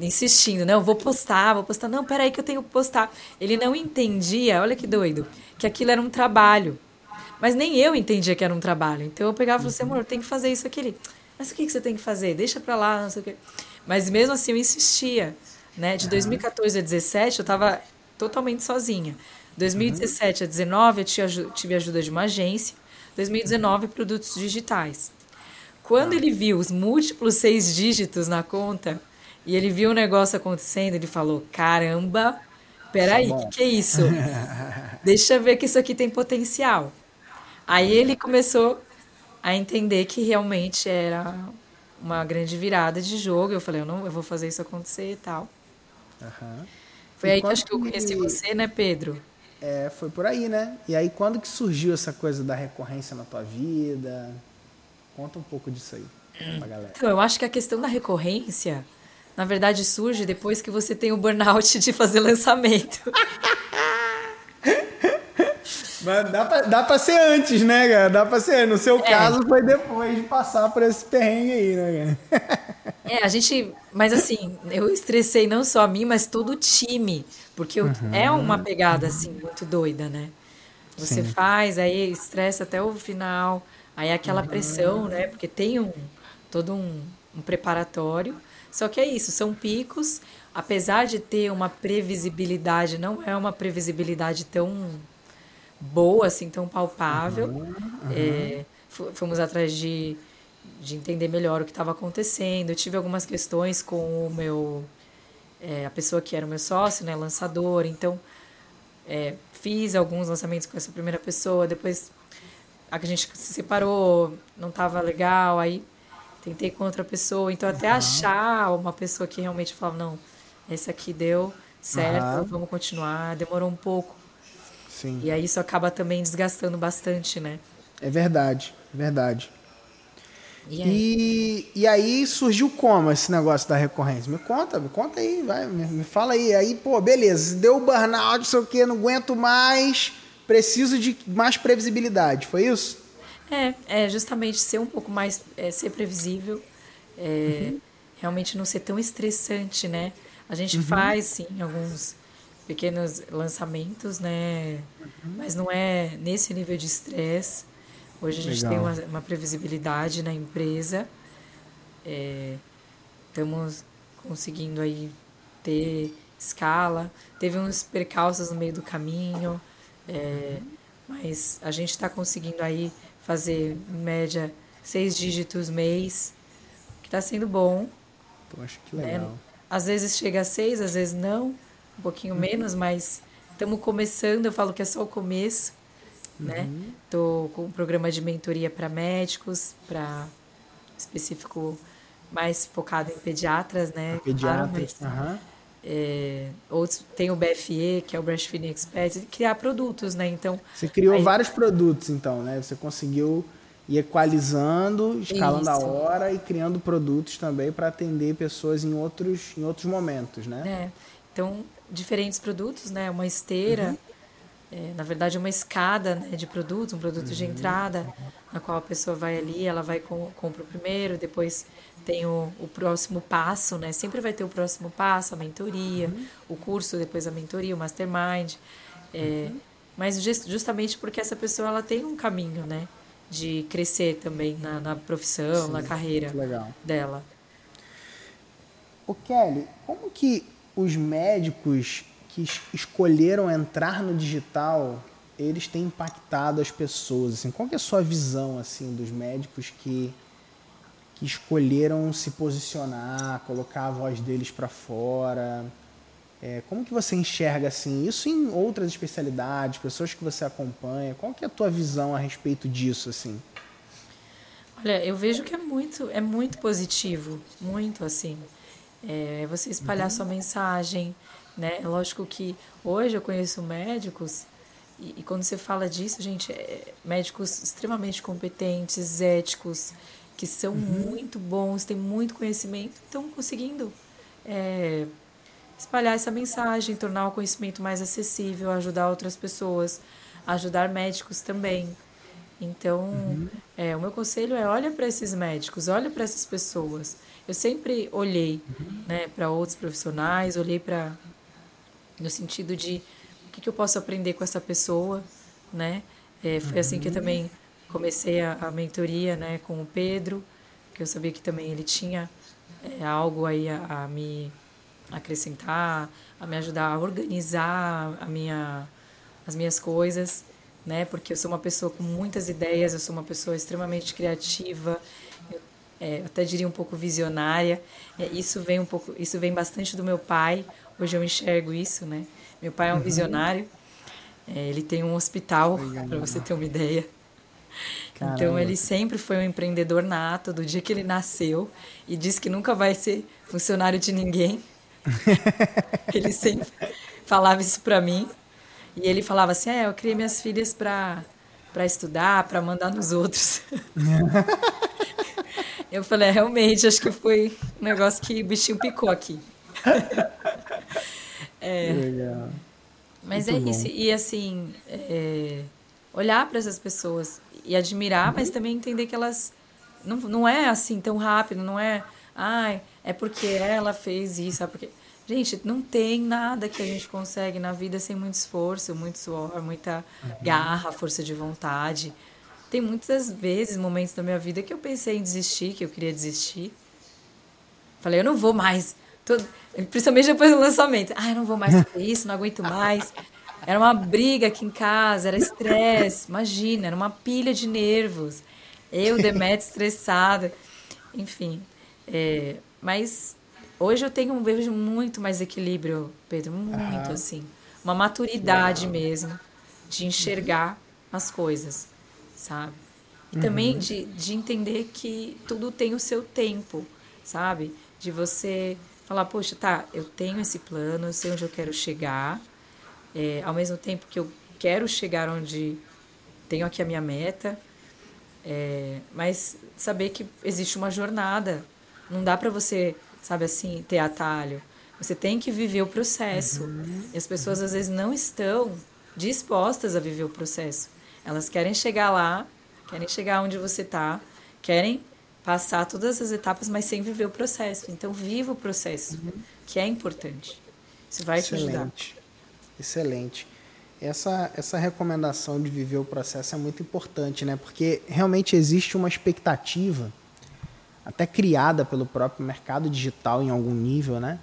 insistindo, não, vou postar, vou postar. Não, peraí que eu tenho que postar. Ele não entendia, olha que doido, que aquilo era um trabalho. Mas nem eu entendia que era um trabalho. Então eu pegava e falava assim, amor, tem que fazer isso aqui. Mas o que, que você tem que fazer? Deixa pra lá, não sei o quê. Mas mesmo assim eu insistia. Né? De 2014 a 2017 eu estava totalmente sozinha. 2017 a 2019 eu tive ajuda de uma agência. 2019 produtos digitais. Quando ele viu os múltiplos seis dígitos na conta, e ele viu o negócio acontecendo, ele falou: caramba, peraí, o que, que é isso? Deixa eu ver que isso aqui tem potencial. Aí ele começou a entender que realmente era uma grande virada de jogo. Eu falei, eu não, eu vou fazer isso acontecer e tal. Uhum. Foi e aí que acho que eu conheci você, né, Pedro? É, foi por aí, né? E aí quando que surgiu essa coisa da recorrência na tua vida? Conta um pouco disso aí pra galera. Então, eu acho que a questão da recorrência na verdade, surge depois que você tem o burnout de fazer lançamento. Mas dá pra, dá pra ser antes, né, cara? Dá pra ser. No seu é. caso, foi depois de passar por esse perrengue aí, né, cara? É, a gente. Mas assim, eu estressei não só a mim, mas todo o time. Porque uhum. é uma pegada, assim, muito doida, né? Você Sim. faz, aí estressa até o final, aí é aquela pressão, né? Porque tem um todo um, um preparatório. Só que é isso, são picos, apesar de ter uma previsibilidade, não é uma previsibilidade tão boa, assim, tão palpável. Uhum, uhum. É, fomos atrás de, de entender melhor o que estava acontecendo. Eu tive algumas questões com o meu é, a pessoa que era o meu sócio, né, lançador. Então, é, fiz alguns lançamentos com essa primeira pessoa. Depois, a gente se separou, não estava legal. Aí, tentei com outra pessoa. Então, até uhum. achar uma pessoa que realmente falava: não, esse aqui deu certo, uhum. vamos continuar. Demorou um pouco. Sim. E aí, isso acaba também desgastando bastante, né? É verdade, verdade. E aí? E, e aí surgiu como esse negócio da recorrência? Me conta, me conta aí, vai, me, me fala aí. Aí, pô, beleza, deu burnout, não sei o quê, não aguento mais, preciso de mais previsibilidade, foi isso? É, é justamente ser um pouco mais, é, ser previsível, é, uhum. realmente não ser tão estressante, né? A gente uhum. faz, sim, alguns pequenos lançamentos, né? Uhum. Mas não é nesse nível de estresse. Hoje a gente Legal. tem uma, uma, previsibilidade na empresa. É, estamos conseguindo aí ter escala. Teve uns percalços no meio do caminho, é, mas a gente está conseguindo aí fazer, em média, seis dígitos mês, que está sendo bom. Poxa, que né? legal. Né? Às vezes chega a seis, às vezes não, um pouquinho uhum. menos, mas estamos começando, eu falo que é só o começo né? Tô com um programa de mentoria para médicos, para específico mais focado em pediatras, né? Pediatras, claro, mas, é, outros tem o BFE, que é o Breastfeeding Expert, criar produtos, né? Então você criou aí... vários produtos, então, né? Você conseguiu ir equalizando, escalando Isso. a hora e criando produtos também para atender pessoas em outros em outros momentos, né? É. Então diferentes produtos, né? Uma esteira. Uhum é, na verdade, uma escada né, de produtos, um produto de entrada, na qual a pessoa vai ali, ela vai com, compra o primeiro, depois tem o, o próximo passo, né? Sempre vai ter o próximo passo, a mentoria, uhum. o curso, depois a mentoria, o mastermind. É, uhum. Mas justamente porque essa pessoa ela tem um caminho, né? De crescer também na, na profissão, Sim, na carreira dela. O Kelly, como que os médicos que escolheram entrar no digital, eles têm impactado as pessoas? Assim, qual é a sua visão assim dos médicos que, que escolheram se posicionar, colocar a voz deles para fora? É, como que você enxerga assim isso em outras especialidades, pessoas que você acompanha? Qual que é a tua visão a respeito disso assim? Olha, eu vejo que é muito, é muito positivo, muito assim. É você espalhar uhum. sua mensagem, né? Lógico que hoje eu conheço médicos e, e quando você fala disso, gente, é, médicos extremamente competentes, éticos, que são uhum. muito bons, têm muito conhecimento, estão conseguindo é, espalhar essa mensagem, tornar o conhecimento mais acessível, ajudar outras pessoas, ajudar médicos também. Então, uhum. é, o meu conselho é olha para esses médicos, olha para essas pessoas. Eu sempre olhei uhum. né, para outros profissionais, olhei para no sentido de o que, que eu posso aprender com essa pessoa, né? É, foi assim que eu também comecei a, a, mentoria, né, com o Pedro, que eu sabia que também ele tinha é, algo aí a, a, me acrescentar, a me ajudar a organizar a minha, as minhas coisas, né? Porque eu sou uma pessoa com muitas ideias, eu sou uma pessoa extremamente criativa, é, até diria um pouco visionária. É, isso vem um pouco, isso vem bastante do meu pai. Hoje eu enxergo isso, né? Meu pai é um uhum. visionário. É, ele tem um hospital, para você ter uma ideia. Caramba. Então ele sempre foi um empreendedor nato do dia que ele nasceu e disse que nunca vai ser funcionário de ninguém. ele sempre falava isso para mim. E ele falava assim: "É, eu criei minhas filhas para para estudar, para mandar nos outros". eu falei: é, "Realmente, acho que foi um negócio que o bichinho picou aqui". é, Legal. Mas Muito é bom. isso. E assim, é, olhar para essas pessoas e admirar, uhum. mas também entender que elas. Não, não é assim tão rápido, não é. Ai, é porque ela fez isso, é porque. Gente, não tem nada que a gente consegue na vida sem muito esforço, muito suor, muita uhum. garra, força de vontade. Tem muitas vezes, momentos da minha vida que eu pensei em desistir, que eu queria desistir. Falei, eu não vou mais. Tô... Principalmente depois do lançamento. Ah, eu não vou mais fazer isso, não aguento mais. Era uma briga aqui em casa, era estresse. Imagina, era uma pilha de nervos. Eu, Demet, estressada. Enfim. É, mas hoje eu tenho um vejo muito mais equilíbrio, Pedro. Muito, uhum. assim. Uma maturidade mesmo de enxergar as coisas, sabe? E uhum. também de, de entender que tudo tem o seu tempo, sabe? De você falar, poxa, tá, eu tenho esse plano, eu sei onde eu quero chegar, é, ao mesmo tempo que eu quero chegar onde tenho aqui a minha meta, é, mas saber que existe uma jornada. Não dá para você, sabe assim, ter atalho. Você tem que viver o processo. Uhum. E as pessoas às vezes não estão dispostas a viver o processo. Elas querem chegar lá, querem chegar onde você está, querem passar todas as etapas, mas sem viver o processo. Então, viva o processo, uhum. que é importante. Isso vai Excelente. te ajudar. Excelente. Essa, essa recomendação de viver o processo é muito importante, né? Porque realmente existe uma expectativa, até criada pelo próprio mercado digital em algum nível, né?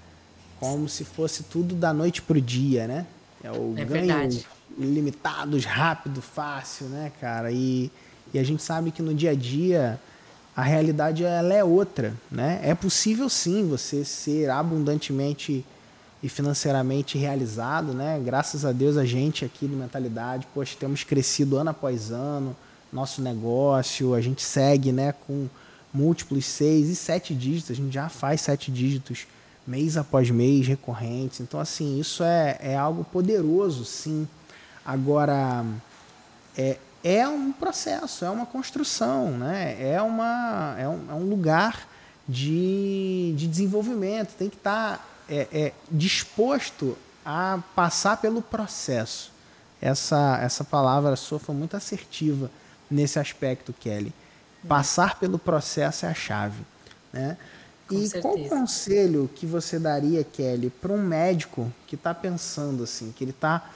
Como se fosse tudo da noite para o dia, né? É o é ganho verdade. limitados, rápido, fácil, né, cara? E, e a gente sabe que no dia a dia a realidade ela é outra, né? É possível sim você ser abundantemente e financeiramente realizado, né? Graças a Deus a gente aqui no Mentalidade, poxa, temos crescido ano após ano, nosso negócio, a gente segue, né, com múltiplos seis e sete dígitos, a gente já faz sete dígitos mês após mês recorrentes. Então, assim, isso é, é algo poderoso, sim. Agora, é, é um processo, é uma construção, né? é, uma, é, um, é um lugar de, de desenvolvimento, tem que estar tá, é, é, disposto a passar pelo processo. Essa, essa palavra sua foi muito assertiva nesse aspecto, Kelly. Passar pelo processo é a chave. Né? e certeza. qual conselho que você daria, Kelly, para um médico que está pensando assim, que ele está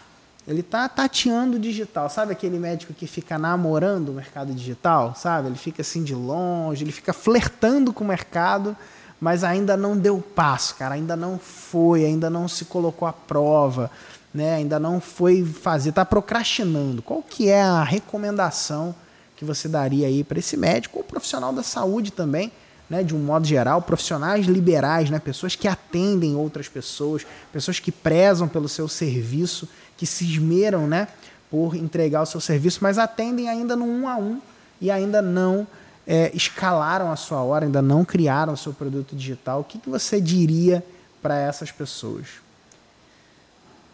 ele tá tateando o digital, sabe aquele médico que fica namorando o mercado digital, sabe? Ele fica assim de longe, ele fica flertando com o mercado, mas ainda não deu passo, cara, ainda não foi, ainda não se colocou à prova, né? Ainda não foi fazer, está procrastinando. Qual que é a recomendação que você daria aí para esse médico ou profissional da saúde também? Né, de um modo geral, profissionais liberais, né, pessoas que atendem outras pessoas, pessoas que prezam pelo seu serviço que se esmeram né, por entregar o seu serviço, mas atendem ainda no um a um e ainda não é, escalaram a sua hora, ainda não criaram o seu produto digital. O que, que você diria para essas pessoas?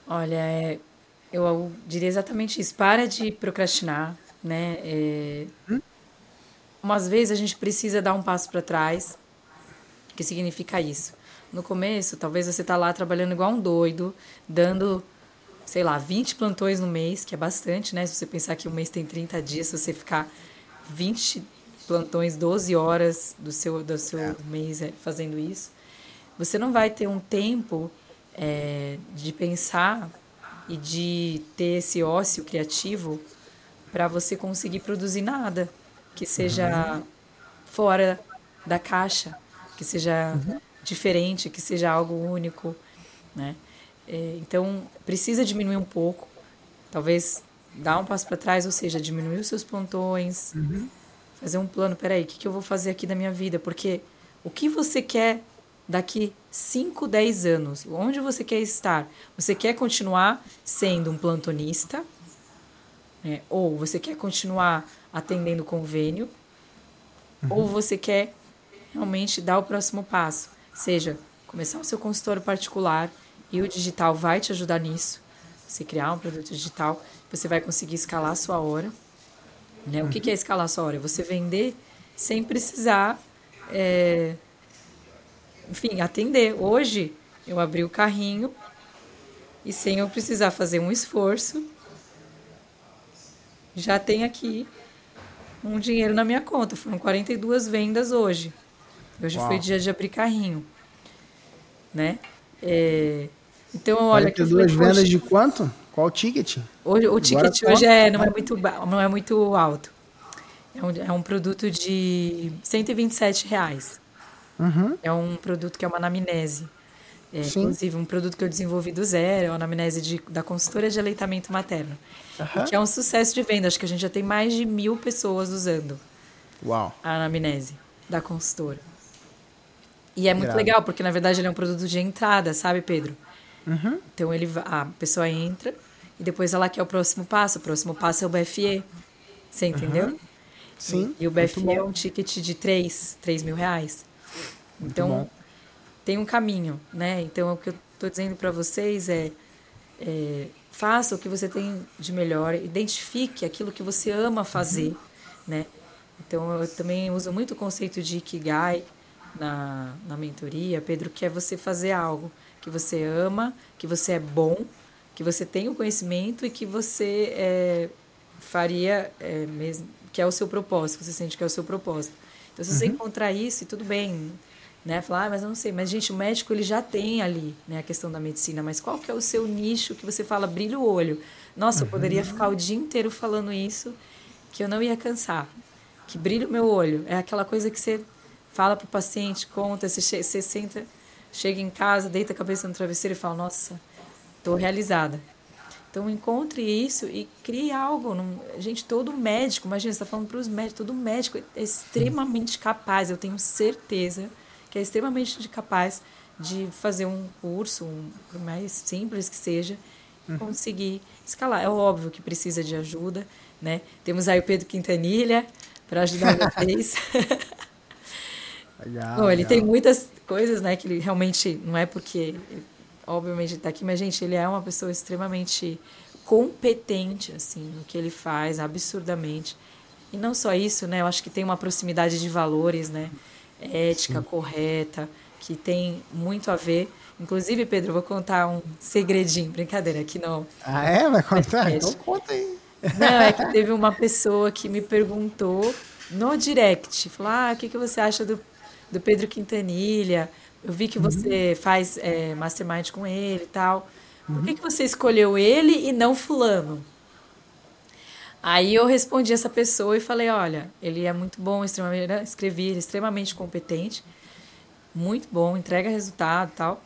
Olha, é, eu diria exatamente isso. Para de procrastinar, né? É, hum? Umas vezes a gente precisa dar um passo para trás. O que significa isso? No começo, talvez você está lá trabalhando igual um doido, dando sei lá, 20 plantões no mês, que é bastante, né? Se você pensar que o mês tem 30 dias, se você ficar 20 plantões, 12 horas do seu, do seu é. mês é, fazendo isso, você não vai ter um tempo é, de pensar e de ter esse ócio criativo para você conseguir produzir nada que seja uhum. fora da caixa, que seja uhum. diferente, que seja algo único, né? É, então, precisa diminuir um pouco, talvez dar um passo para trás, ou seja, diminuir os seus plantões, uhum. fazer um plano. Peraí, o que, que eu vou fazer aqui da minha vida? Porque o que você quer daqui 5, 10 anos? Onde você quer estar? Você quer continuar sendo um plantonista? Né? Ou você quer continuar atendendo convênio? Uhum. Ou você quer realmente dar o próximo passo? Seja, começar o seu consultório particular e o digital vai te ajudar nisso. Você criar um produto digital, você vai conseguir escalar a sua hora. Né? O que, que é escalar a sua hora? Você vender sem precisar, é, enfim, atender. Hoje, eu abri o carrinho e sem eu precisar fazer um esforço, já tem aqui um dinheiro na minha conta. Foram 42 vendas hoje. Hoje Uau. foi dia de abrir carrinho, né? É, então, olha... 42 falei, vendas de quanto? Qual o ticket? Hoje, o ticket hoje é, não, é muito, não é muito alto. É um, é um produto de 127 reais. Uhum. É um produto que é uma anamnese. É, inclusive, um produto que eu desenvolvi do zero, é uma anamnese de, da consultora de aleitamento materno. Uhum. Que é um sucesso de venda. Acho que a gente já tem mais de mil pessoas usando Uau. a anamnese da consultora. E é muito Grave. legal, porque na verdade ele é um produto de entrada, sabe, Pedro? Uhum. Então ele, a pessoa entra e depois ela quer o próximo passo. O próximo passo é o BFE. Você entendeu? Uhum. Sim. E, e o BFE é um ticket de 3, 3 mil reais. Então, tem um caminho, né? Então, o que eu estou dizendo para vocês é, é, faça o que você tem de melhor, identifique aquilo que você ama fazer, uhum. né? Então, eu também uso muito o conceito de Ikigai na, na mentoria, Pedro, que é você fazer algo que você ama, que você é bom, que você tem o conhecimento e que você é, faria é, mesmo, que é o seu propósito, você sente que é o seu propósito. Então, se você uhum. encontrar isso, tudo bem, né? Falar, ah, mas eu não sei. Mas, gente, o médico ele já tem ali né, a questão da medicina, mas qual que é o seu nicho que você fala, brilha o olho? Nossa, eu uhum. poderia ficar o dia inteiro falando isso, que eu não ia cansar. Que brilha o meu olho. É aquela coisa que você fala para o paciente, conta, você, você senta, chega em casa, deita a cabeça no travesseiro e fala, nossa, estou realizada. Então encontre isso e crie algo. Gente, todo médico, imagina, você está falando para os médicos, todo médico é extremamente capaz, eu tenho certeza que é extremamente capaz de fazer um curso, um, por mais simples que seja, e uhum. conseguir escalar. É óbvio que precisa de ajuda, né? Temos aí o Pedro Quintanilha para ajudar vocês. Bom, ele tem muitas coisas, né, que ele realmente não é porque obviamente está aqui, mas gente, ele é uma pessoa extremamente competente assim no que ele faz, absurdamente. E não só isso, né? Eu acho que tem uma proximidade de valores, né? ética Sim. correta, que tem muito a ver. Inclusive, Pedro, eu vou contar um segredinho, brincadeira, que não. Ah, é? Vai contar? Então conta aí. Não, é que teve uma pessoa que me perguntou no direct, falou, ah, o que, que você acha do, do Pedro Quintanilha? Eu vi que você uhum. faz é, mastermind com ele e tal. Por que, uhum. que você escolheu ele e não fulano? Aí eu respondi essa pessoa e falei, olha, ele é muito bom, extremamente, né, escrevi, extremamente competente, muito bom, entrega resultado e tal,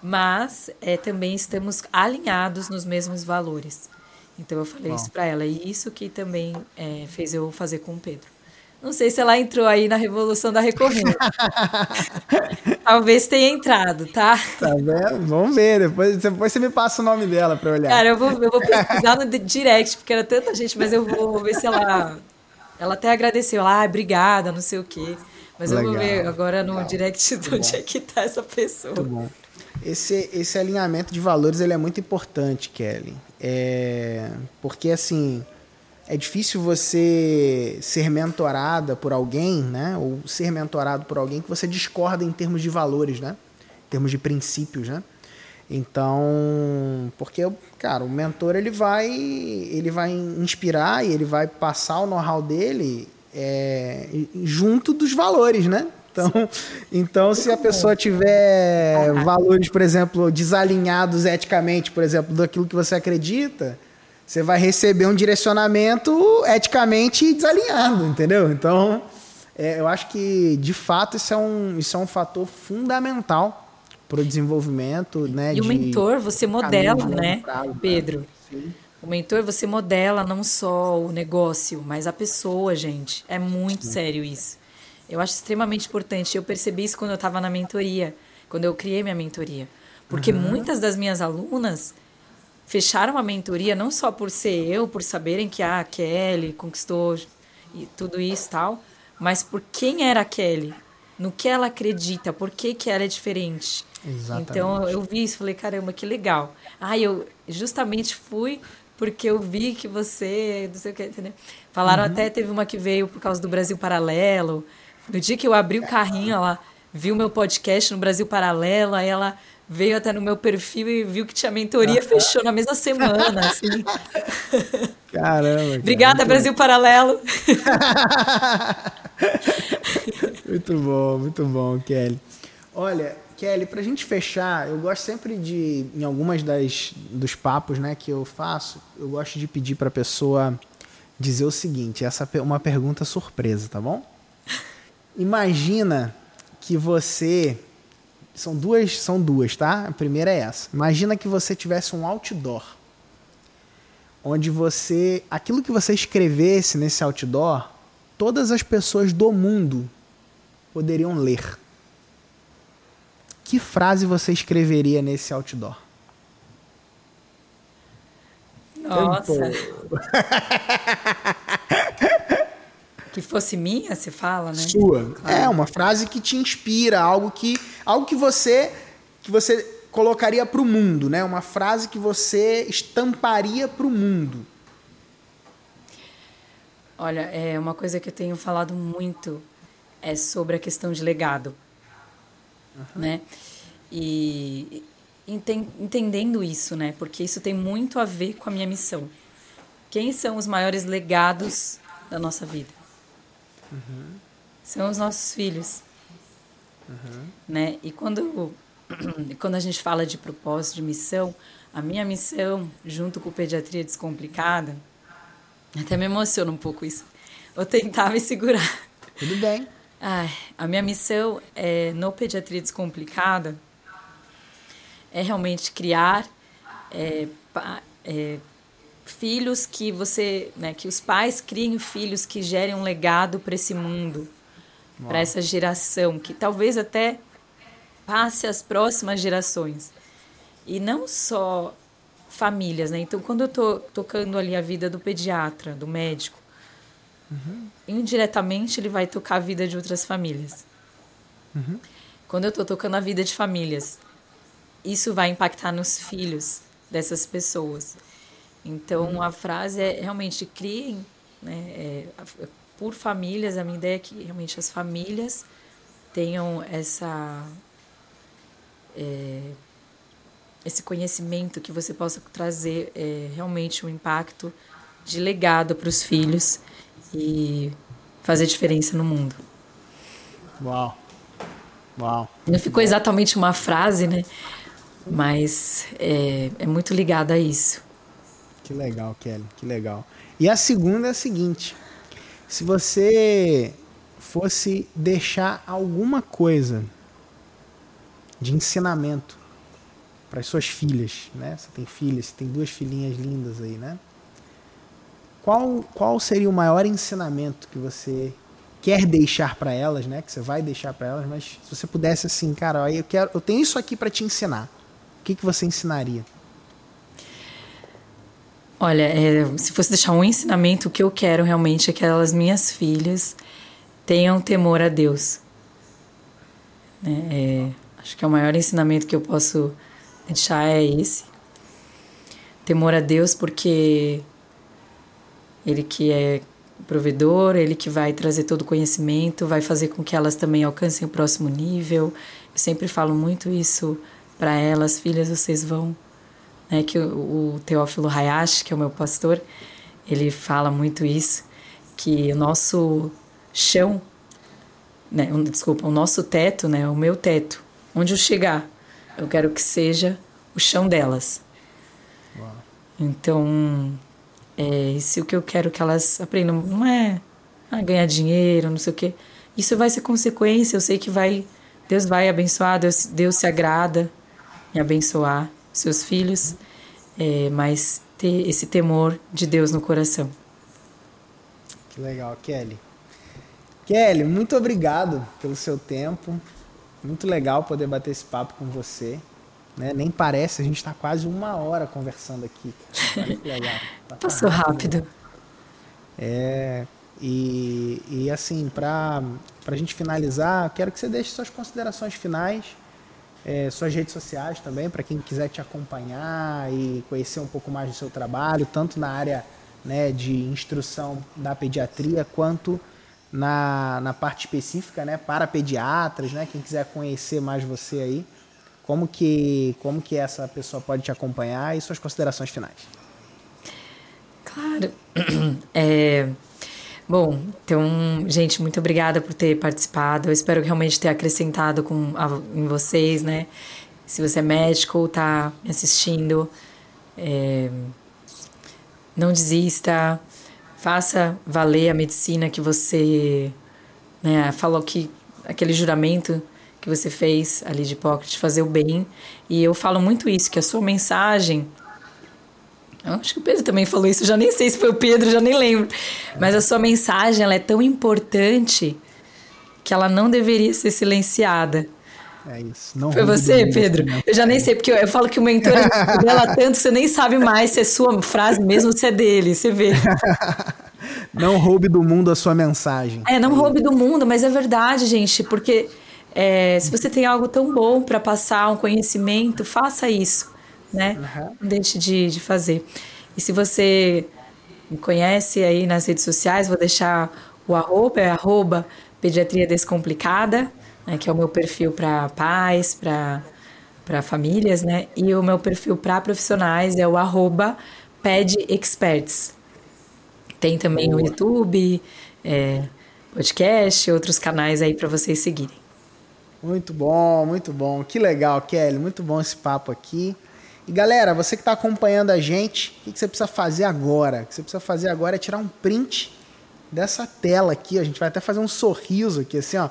mas é, também estamos alinhados nos mesmos valores. Então eu falei bom. isso para ela, e isso que também é, fez eu fazer com o Pedro. Não sei se ela entrou aí na revolução da recorrência. Talvez tenha entrado, tá? Tá vendo? Vamos ver. Depois, depois você me passa o nome dela para olhar. Cara, eu vou, eu vou pesquisar no direct, porque era tanta gente, mas eu vou ver se ela. Ela até agradeceu. Ah, obrigada, não sei o quê. Mas legal, eu vou ver agora no legal. direct de onde é que tá essa pessoa. Muito bom. Esse, esse alinhamento de valores ele é muito importante, Kelly. É, porque assim é difícil você ser mentorada por alguém, né? Ou ser mentorado por alguém que você discorda em termos de valores, né? Em termos de princípios, né? Então, porque, cara, o mentor ele vai, ele vai inspirar e ele vai passar o know-how dele é, junto dos valores, né? Então, então, se a pessoa tiver valores, por exemplo, desalinhados eticamente, por exemplo, daquilo que você acredita, você vai receber um direcionamento eticamente desalinhado, entendeu? Então, é, eu acho que, de fato, isso é um, isso é um fator fundamental para o desenvolvimento, né? E o mentor, você modela, né, Pedro? Sim. O mentor, você modela não só o negócio, mas a pessoa, gente. É muito Sim. sério isso. Eu acho extremamente importante. Eu percebi isso quando eu estava na mentoria, quando eu criei minha mentoria. Porque uhum. muitas das minhas alunas fecharam a mentoria não só por ser eu, por saberem que ah, a Kelly conquistou e tudo isso tal, mas por quem era a Kelly, no que ela acredita, por que, que ela é diferente. Exatamente. Então eu vi isso, falei, caramba, que legal. Ah, eu justamente fui porque eu vi que você, não sei o que, entendeu? Falaram uhum. até, teve uma que veio por causa do Brasil Paralelo. No dia que eu abri o carrinho, ela viu meu podcast no Brasil Paralelo, aí ela veio até no meu perfil e viu que tinha mentoria, ah, fechou na mesma semana, assim. Caramba. Obrigada, cara, Brasil Paralelo. muito bom, muito bom, Kelly. Olha, Kelly, pra gente fechar, eu gosto sempre de, em algumas das dos papos, né, que eu faço, eu gosto de pedir pra pessoa dizer o seguinte, essa é uma pergunta surpresa, tá bom? Imagina que você são duas, são duas, tá? A primeira é essa. Imagina que você tivesse um outdoor onde você, aquilo que você escrevesse nesse outdoor, todas as pessoas do mundo poderiam ler. Que frase você escreveria nesse outdoor? Nossa. que fosse minha, se fala, né? Sua. Claro. É uma frase que te inspira, algo que, algo que você, que você colocaria para o mundo, né? Uma frase que você estamparia para o mundo. Olha, é uma coisa que eu tenho falado muito é sobre a questão de legado, uhum. né? E entendendo isso, né? Porque isso tem muito a ver com a minha missão. Quem são os maiores legados da nossa vida? Uhum. São os nossos filhos, uhum. né? E quando quando a gente fala de propósito, de missão, a minha missão, junto com Pediatria Descomplicada, até me emociona um pouco isso. Vou tentar me segurar. Tudo bem. Ai, a minha missão é, no Pediatria Descomplicada é realmente criar é, é, filhos que você, né, que os pais criem filhos que gerem um legado para esse mundo, para essa geração, que talvez até passe às próximas gerações. E não só famílias, né? Então, quando eu estou tocando ali a vida do pediatra, do médico, uhum. indiretamente ele vai tocar a vida de outras famílias. Uhum. Quando eu estou tocando a vida de famílias, isso vai impactar nos filhos dessas pessoas. Então, uhum. a frase é realmente criem, né? É, por famílias, a minha ideia é que realmente as famílias tenham essa é, esse conhecimento que você possa trazer é, realmente um impacto de legado para os filhos e fazer diferença no mundo. Uau. Uau. Não ficou exatamente uma frase, né? Mas é, é muito ligado a isso. Que legal, Kelly, que legal. E a segunda é a seguinte: se você fosse deixar alguma coisa de ensinamento para as suas filhas, né? Você tem filhas, você tem duas filhinhas lindas aí, né? Qual, qual seria o maior ensinamento que você quer deixar para elas, né? Que você vai deixar para elas, mas se você pudesse assim, cara, eu quero, eu tenho isso aqui para te ensinar. O que, que você ensinaria? Olha, é, se fosse deixar um ensinamento, o que eu quero realmente é que elas, minhas filhas, tenham temor a Deus. Né? É, Acho que é o maior ensinamento que eu posso deixar é esse. Temor a Deus, porque Ele que é provedor, Ele que vai trazer todo o conhecimento, vai fazer com que elas também alcancem o próximo nível. Eu sempre falo muito isso para elas, filhas, vocês vão. Né, que o, o Teófilo Hayashi, que é o meu pastor, ele fala muito isso, que o nosso chão, né, desculpa, o nosso teto, né, o meu teto, onde eu chegar, eu quero que seja o chão delas. Uau. Então, é isso o que eu quero que elas aprendam. Não é ah, ganhar dinheiro, não sei o quê. Isso vai ser consequência. Eu sei que vai, Deus vai abençoar, Deus, Deus se agrada em abençoar seus filhos, é, mas ter esse temor de Deus no coração. Que legal, Kelly. Kelly, muito obrigado pelo seu tempo. Muito legal poder bater esse papo com você. Né? Nem parece, a gente está quase uma hora conversando aqui. Que legal. Passou rápido. rápido. É, e, e assim, para a gente finalizar, quero que você deixe suas considerações finais, é, suas redes sociais também, para quem quiser te acompanhar e conhecer um pouco mais do seu trabalho, tanto na área né, de instrução da pediatria, quanto na, na parte específica, né, para pediatras, né, quem quiser conhecer mais você aí, como que, como que essa pessoa pode te acompanhar e suas considerações finais. Claro. É, Bom, então, gente, muito obrigada por ter participado. Eu espero realmente ter acrescentado com a, em vocês, né? Se você é médico ou está me assistindo, é, não desista, faça valer a medicina que você né, falou que aquele juramento que você fez ali de Hipócrates, fazer o bem. E eu falo muito isso, que a sua mensagem. Eu acho que o Pedro também falou isso, já nem sei se foi o Pedro, já nem lembro. Mas a sua mensagem ela é tão importante que ela não deveria ser silenciada. É isso. Não Foi você, Pedro? Eu já nem sei, porque eu, eu falo que o mentor dela tanto, você nem sabe mais se é sua frase mesmo ou se é dele, você vê. não roube do mundo a sua mensagem. É, não roube do mundo, mas é verdade, gente, porque é, se você tem algo tão bom para passar, um conhecimento, faça isso, né? Uhum. Não deixe de, de fazer. E se você me conhece aí nas redes sociais, vou deixar o arroba, é arroba Pediatria Descomplicada, né, que é o meu perfil para pais, para famílias, né? E o meu perfil para profissionais é o arroba PedExperts. Tem também Boa. o YouTube, é, podcast, outros canais aí para vocês seguirem. Muito bom, muito bom. Que legal, Kelly. Muito bom esse papo aqui. E galera, você que está acompanhando a gente, o que, que, você precisa fazer agora? O que você precisa fazer agora é tirar um print dessa tela aqui. A gente vai até fazer um sorriso aqui, assim, ó.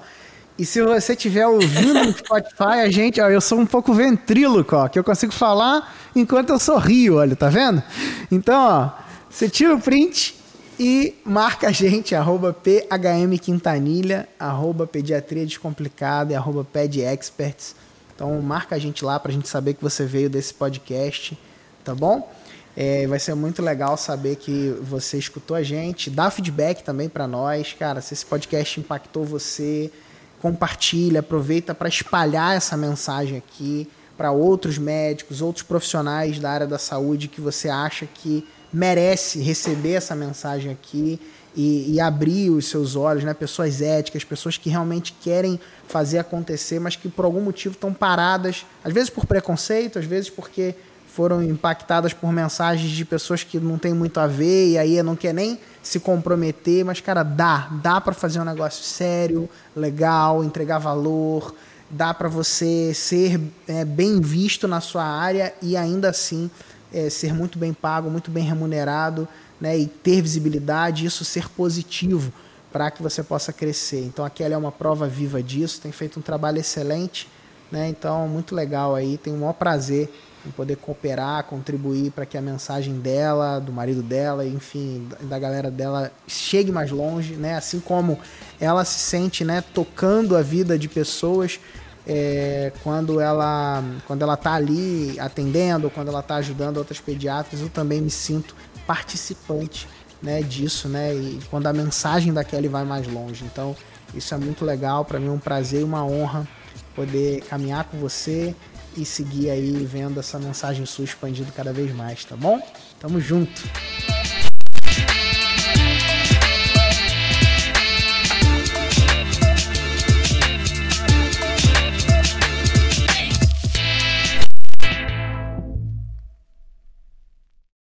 E se você estiver ouvindo no Spotify, a gente, ó, eu sou um pouco ventríloco, ó, que eu consigo falar enquanto eu sorrio, olha, tá vendo? Então, ó, você tira o print e marca a gente, arroba phmquintanilha, arroba pediatria descomplicada e arroba pedexperts. Então marca a gente lá pra gente saber que você veio desse podcast, tá bom? É, vai ser muito legal saber que você escutou a gente. Dá feedback também para nós, cara. Se esse podcast impactou você, compartilha, aproveita para espalhar essa mensagem aqui para outros médicos, outros profissionais da área da saúde que você acha que merece receber essa mensagem aqui e, e, abrir os seus olhos, né? Pessoas éticas, pessoas que realmente querem fazer acontecer, mas que por algum motivo estão paradas, às vezes por preconceito, às vezes porque foram impactadas por mensagens de pessoas que não tem muito a ver e aí não quer nem se comprometer, mas cara, dá, dá para fazer um negócio sério, legal, entregar valor, dá para você ser é, bem visto na sua área e ainda assim é, ser muito bem pago, muito bem remunerado, né, e ter visibilidade, isso ser positivo para que você possa crescer. Então a Kelly é uma prova viva disso, tem feito um trabalho excelente, né? Então muito legal aí, tenho o maior prazer em poder cooperar, contribuir para que a mensagem dela, do marido dela, enfim, da galera dela chegue mais longe, né? Assim como ela se sente, né, tocando a vida de pessoas é, quando ela quando ela está ali atendendo, quando ela está ajudando outras pediatras, eu também me sinto participante né, disso, né? E quando a mensagem da Kelly vai mais longe. Então, isso é muito legal, para mim é um prazer e uma honra poder caminhar com você e seguir aí vendo essa mensagem sua expandindo cada vez mais, tá bom? Tamo junto.